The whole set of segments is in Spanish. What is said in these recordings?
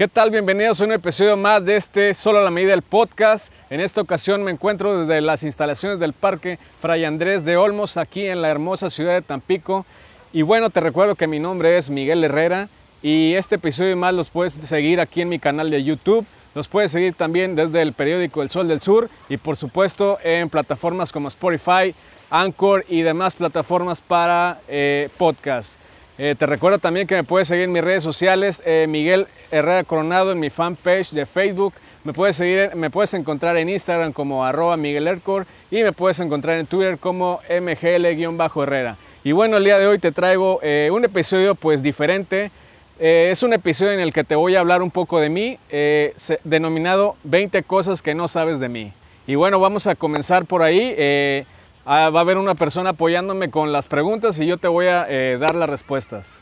¿Qué tal? Bienvenidos a un episodio más de este Solo a la Medida del podcast. En esta ocasión me encuentro desde las instalaciones del Parque Fray Andrés de Olmos, aquí en la hermosa ciudad de Tampico. Y bueno, te recuerdo que mi nombre es Miguel Herrera y este episodio y más los puedes seguir aquí en mi canal de YouTube. Los puedes seguir también desde el periódico El Sol del Sur y por supuesto en plataformas como Spotify, Anchor y demás plataformas para eh, podcast. Eh, te recuerdo también que me puedes seguir en mis redes sociales, eh, Miguel Herrera Coronado en mi fanpage de Facebook. Me puedes seguir, me puedes encontrar en Instagram como arroba Miguel Ercor y me puedes encontrar en Twitter como mgl-herrera. Y bueno, el día de hoy te traigo eh, un episodio pues diferente. es un episodio en el que te voy a hablar un poco de mí, denominado 20 cosas que no sabes de mí. Y bueno, vamos a comenzar por ahí. Ah, va a haber una persona apoyándome con las preguntas y yo te voy a eh, dar las respuestas.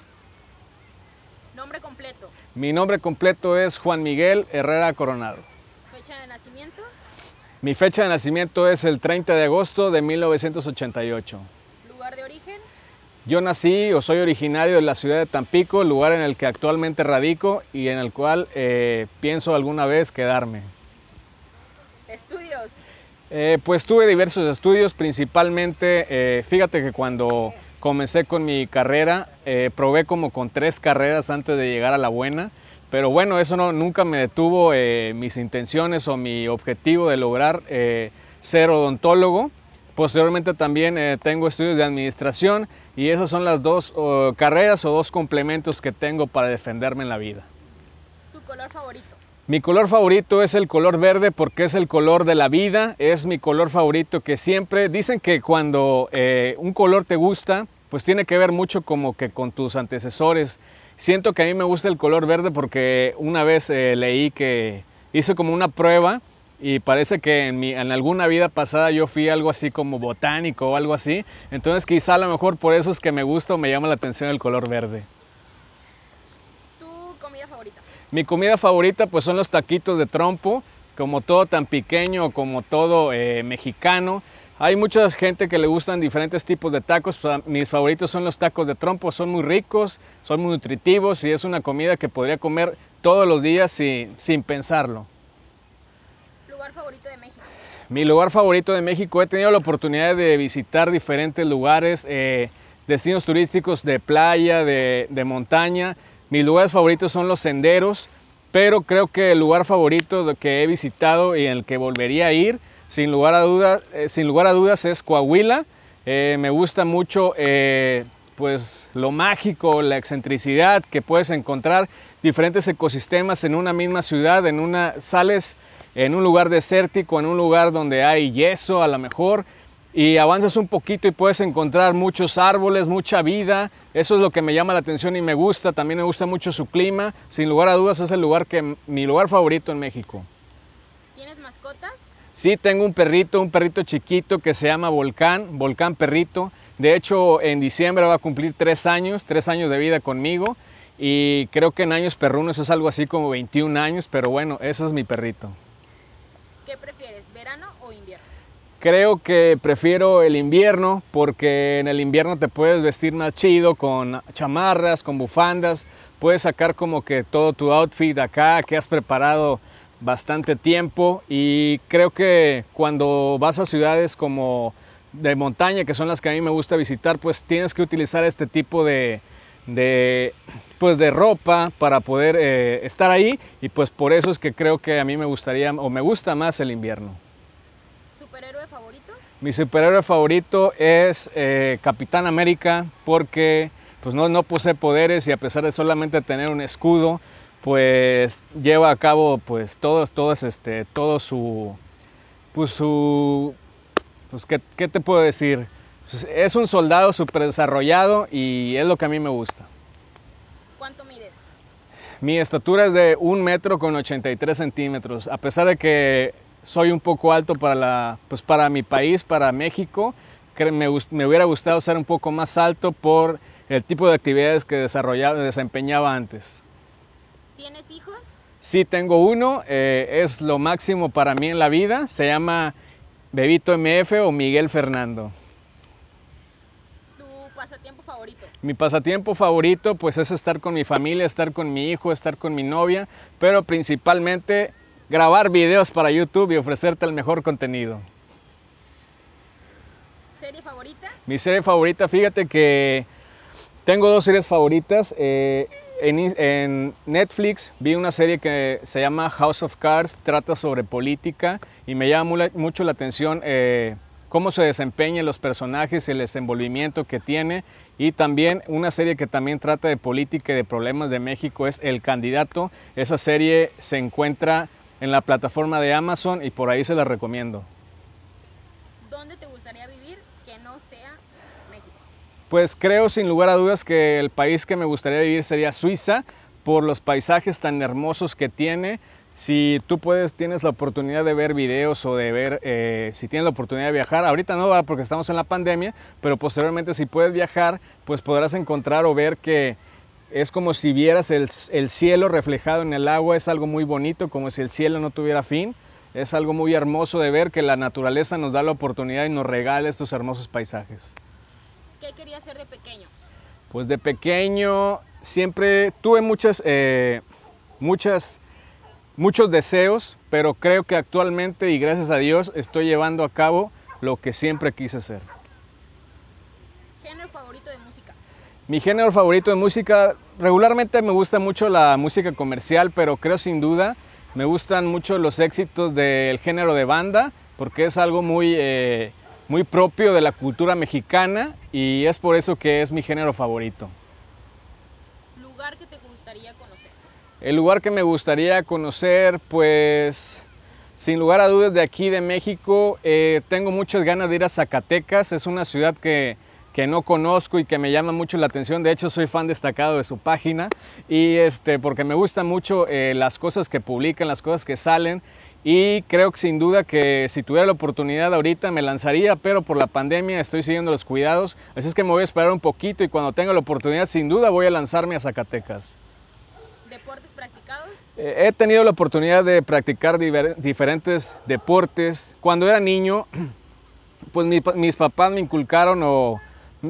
Nombre completo. Mi nombre completo es Juan Miguel Herrera Coronado. Fecha de nacimiento. Mi fecha de nacimiento es el 30 de agosto de 1988. Lugar de origen. Yo nací o soy originario de la ciudad de Tampico, lugar en el que actualmente radico y en el cual eh, pienso alguna vez quedarme. Estudios. Eh, pues tuve diversos estudios, principalmente, eh, fíjate que cuando comencé con mi carrera, eh, probé como con tres carreras antes de llegar a la buena, pero bueno, eso no, nunca me detuvo mis intenciones o mi objetivo de lograr ser odontólogo. Posteriormente también tengo estudios de administración y esas son las dos carreras o dos complementos que tengo para defenderme en la vida. ¿Tu color favorito? Mi color favorito es el color verde porque es el color de la vida, es mi color favorito que siempre dicen que cuando eh, un color te gusta, pues tiene que ver mucho como que con tus antecesores. Siento que a mí me gusta el color verde porque una vez eh, leí que hice como una prueba y parece que en, mi, en alguna vida pasada yo fui algo así como botánico o algo así. Entonces quizá a lo mejor por eso es que me gusta o me llama la atención el color verde. Mi comida favorita pues son los taquitos de trompo, como todo tan pequeño, como todo eh, mexicano. Hay mucha gente que le gustan diferentes tipos de tacos. Mis favoritos son los tacos de trompo, son muy ricos, son muy nutritivos y es una comida que podría comer todos los días sin, pensarlo. ¿Lugar favorito de México? Mi lugar favorito de México, he tenido la oportunidad de visitar diferentes lugares, eh, destinos turísticos de playa, de, de montaña. Mis lugares favoritos son los senderos, pero creo que el lugar favorito que he visitado y en el que volvería a ir, sin lugar a, dudas, eh, sin lugar a dudas, es Coahuila. Eh, me gusta mucho eh, pues, lo mágico, la excentricidad que puedes encontrar, diferentes ecosistemas en una misma ciudad, en una, sales en un lugar desértico, en un lugar donde hay yeso a lo mejor, y avanzas un poquito y puedes encontrar muchos árboles, mucha vida. Eso es lo que me llama la atención y me gusta. También me gusta mucho su clima. Sin lugar a dudas es el lugar que mi lugar favorito en México. ¿Tienes mascotas? Sí, tengo un perrito, un perrito chiquito que se llama Volcán, Volcán Perrito. De hecho, en diciembre va a cumplir tres años, tres años de vida conmigo. Y creo que en años perrunos es algo así como 21 años, pero bueno, ese es mi perrito. ¿Qué prefieres, verano o invierno? Creo que prefiero el invierno porque en el invierno te puedes vestir más chido con chamarras, con bufandas, puedes sacar como que todo tu outfit acá que has preparado bastante tiempo y creo que cuando vas a ciudades como de montaña, que son las que a mí me gusta visitar, pues tienes que utilizar este tipo de, pues de ropa para poder eh, estar ahí y pues por eso es que creo que a mí me gustaría o me gusta más el invierno. Mi superhéroe favorito es eh, Capitán América porque pues no, no posee poderes y a pesar de solamente tener un escudo, pues lleva a cabo pues todo, todo, este, todo su, pues su, pues ¿qué, qué te puedo decir? Pues, es un soldado súper desarrollado y es lo que a mí me gusta. ¿Cuánto mides? Mi estatura es de un metro con 83 centímetros. A pesar de que soy un poco alto para, la, pues para mi país, para México. Me, me hubiera gustado ser un poco más alto por el tipo de actividades que desarrollaba, desempeñaba antes. ¿Tienes hijos? Sí, tengo uno. Eh, es lo máximo para mí en la vida. Se llama Bebito MF o Miguel Fernando. ¿Tu pasatiempo favorito? Mi pasatiempo favorito pues es estar con mi familia, estar con mi hijo, estar con mi novia, pero principalmente grabar videos para YouTube y ofrecerte el mejor contenido. ¿Serie favorita? Mi serie favorita, fíjate que tengo dos series favoritas. Eh, en, en, Netflix vi una serie que se llama House of Cards, trata sobre política y me llama mucho la atención eh, cómo se desempeñan los personajes y el desenvolvimiento que tiene. Y también una serie que también trata de política y de problemas de México es El Candidato. Esa serie se encuentra en la plataforma de Amazon y por ahí se la recomiendo. ¿Dónde te gustaría vivir que no sea México? Pues creo sin lugar a dudas que el país que me gustaría vivir sería Suiza por los paisajes tan hermosos que tiene. Si tú puedes, tienes la oportunidad de ver videos o de ver, eh, si tienes la oportunidad de viajar, ahorita no va porque estamos en la pandemia, pero posteriormente si puedes viajar, pues podrás encontrar o ver que es como si vieras el, el, cielo reflejado en el agua, es algo muy bonito, como si el cielo no tuviera fin. Es algo muy hermoso de ver que la naturaleza nos da la oportunidad y nos regala estos hermosos paisajes. ¿Qué querías ser de pequeño? Pues de pequeño siempre tuve muchas, eh, muchas, muchos deseos, pero creo que actualmente y gracias a Dios estoy llevando a cabo lo que siempre quise ser. ¿Género favorito de música? Mi género favorito de música, regularmente me gusta mucho la música comercial, pero creo sin duda me gustan mucho los éxitos del género de banda, porque es algo muy, eh, muy propio de la cultura mexicana y es por eso que es mi género favorito. ¿Lugar que te gustaría conocer? El lugar que me gustaría conocer, pues sin lugar a dudas de aquí de México, eh, tengo muchas ganas de ir a Zacatecas, es una ciudad que que no conozco y que me llama mucho la atención. De hecho, soy fan destacado de su página y este, porque me gustan mucho eh, las cosas que publican, las cosas que salen. Y creo que sin duda que si tuviera la oportunidad ahorita me lanzaría, pero por la pandemia estoy siguiendo los cuidados. Así es que me voy a esperar un poquito y cuando tenga la oportunidad, sin duda voy a lanzarme a Zacatecas. ¿Deportes practicados? Eh, he tenido la oportunidad de practicar diferentes deportes. Cuando era niño, pues mi, mis papás me inculcaron o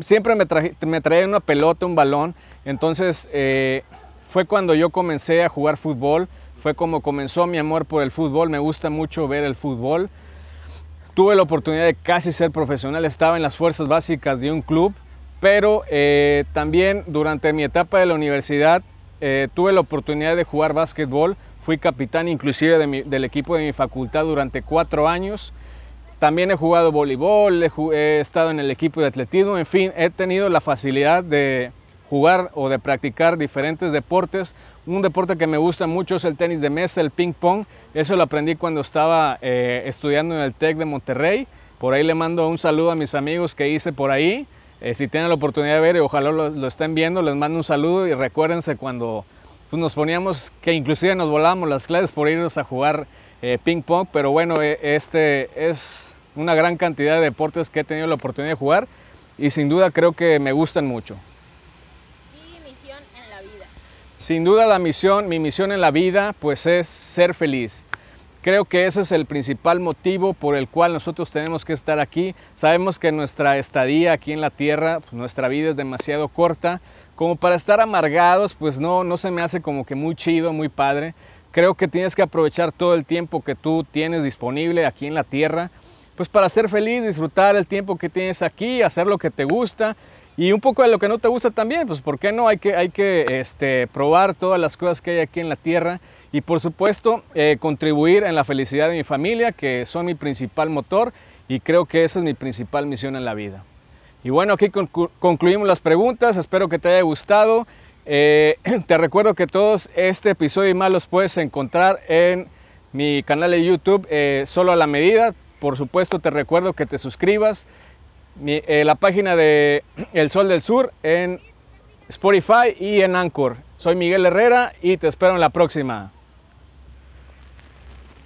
siempre me, traje, me traía una pelota, un balón. Entonces eh, fue cuando yo comencé a jugar fútbol, fue como comenzó mi amor por el fútbol. Me gusta mucho ver el fútbol. Tuve la oportunidad de casi ser profesional, estaba en las fuerzas básicas de un club, pero eh, también durante mi etapa de la universidad eh, tuve la oportunidad de jugar básquetbol. Fui capitán inclusive del equipo de mi facultad durante cuatro años. También he jugado voleibol, he, estado en el equipo de atletismo, en fin, he tenido la facilidad de jugar o de practicar diferentes deportes. Un deporte que me gusta mucho es el tenis de mesa, el ping pong. Eso lo aprendí cuando estaba eh, estudiando en el TEC de Monterrey. Por ahí le mando un saludo a mis amigos que hice por ahí. Eh, si tienen la oportunidad de ver y ojalá lo, lo, estén viendo, les mando un saludo y recuérdense cuando pues, nos poníamos, que inclusive nos volábamos las clases por irnos a jugar eh, ping pong, pero bueno, eh, este es una gran cantidad de deportes que he tenido la oportunidad de jugar y sin duda creo que me gustan mucho. ¿Y misión en la vida? Sin duda la misión, mi misión en la vida pues es ser feliz. Creo que ese es el principal motivo por el cual nosotros tenemos que estar aquí. Sabemos que nuestra estadía aquí en la tierra, pues nuestra vida es demasiado corta. Como para estar amargados, pues no, no se me hace como que muy chido, muy padre. Creo que tienes que aprovechar todo el tiempo que tú tienes disponible aquí en la tierra, pues para ser feliz, disfrutar el tiempo que tienes aquí, hacer lo que te gusta y un poco de lo que no te gusta también, pues ¿por qué no? Hay que, hay que este, probar todas las cosas que hay aquí en la tierra y por supuesto eh, contribuir en la felicidad de mi familia, que son mi principal motor y creo que esa es mi principal misión en la vida. Y bueno, aquí conclu concluimos las preguntas, espero que te haya gustado. Eh, te recuerdo que todos este episodio y más los puedes encontrar en mi canal de YouTube, eh, solo a la medida. Por supuesto, te recuerdo que te suscribas. Mi, eh, la página de El Sol del Sur en Spotify y en Anchor. Soy Miguel Herrera y te espero en la próxima.